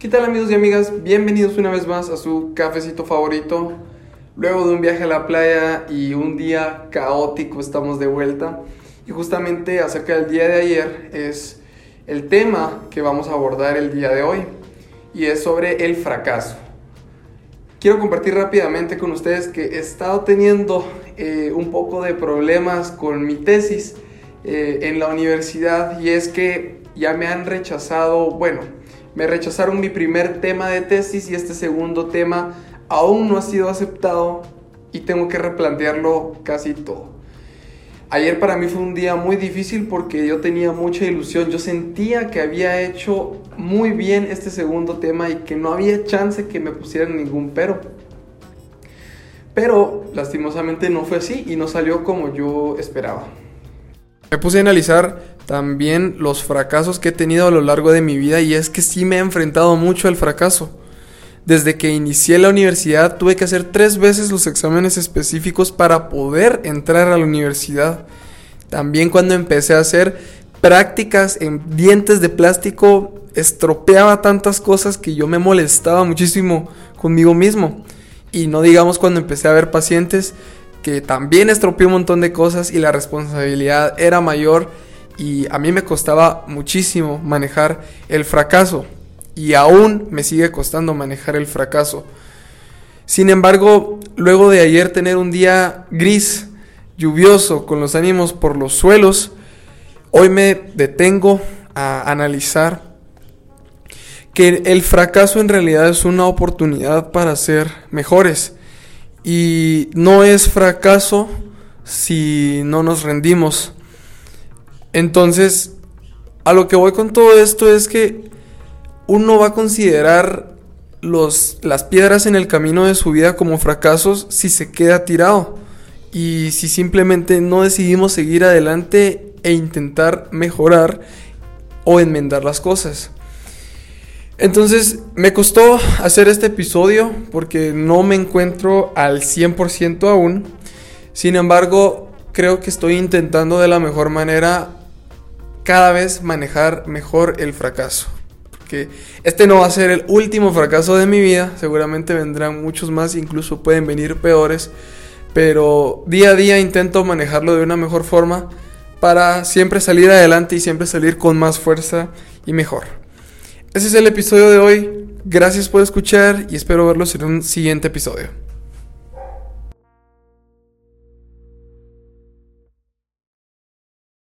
¿Qué tal amigos y amigas? Bienvenidos una vez más a su cafecito favorito. Luego de un viaje a la playa y un día caótico estamos de vuelta. Y justamente acerca del día de ayer es el tema que vamos a abordar el día de hoy. Y es sobre el fracaso. Quiero compartir rápidamente con ustedes que he estado teniendo eh, un poco de problemas con mi tesis eh, en la universidad y es que ya me han rechazado, bueno, me rechazaron mi primer tema de tesis y este segundo tema aún no ha sido aceptado y tengo que replantearlo casi todo. Ayer para mí fue un día muy difícil porque yo tenía mucha ilusión, yo sentía que había hecho muy bien este segundo tema y que no había chance que me pusieran ningún pero. Pero lastimosamente no fue así y no salió como yo esperaba. Me puse a analizar también los fracasos que he tenido a lo largo de mi vida y es que sí me he enfrentado mucho al fracaso. Desde que inicié la universidad tuve que hacer tres veces los exámenes específicos para poder entrar a la universidad. También cuando empecé a hacer prácticas en dientes de plástico estropeaba tantas cosas que yo me molestaba muchísimo conmigo mismo. Y no digamos cuando empecé a ver pacientes que también estropeó un montón de cosas y la responsabilidad era mayor y a mí me costaba muchísimo manejar el fracaso y aún me sigue costando manejar el fracaso. Sin embargo, luego de ayer tener un día gris, lluvioso, con los ánimos por los suelos, hoy me detengo a analizar que el fracaso en realidad es una oportunidad para ser mejores y no es fracaso si no nos rendimos. Entonces, a lo que voy con todo esto es que uno va a considerar los, las piedras en el camino de su vida como fracasos si se queda tirado y si simplemente no decidimos seguir adelante e intentar mejorar o enmendar las cosas. Entonces me costó hacer este episodio porque no me encuentro al 100% aún. Sin embargo, creo que estoy intentando de la mejor manera cada vez manejar mejor el fracaso. Porque este no va a ser el último fracaso de mi vida, seguramente vendrán muchos más, incluso pueden venir peores, pero día a día intento manejarlo de una mejor forma para siempre salir adelante y siempre salir con más fuerza y mejor. Ese es el episodio de hoy. Gracias por escuchar y espero verlos en un siguiente episodio.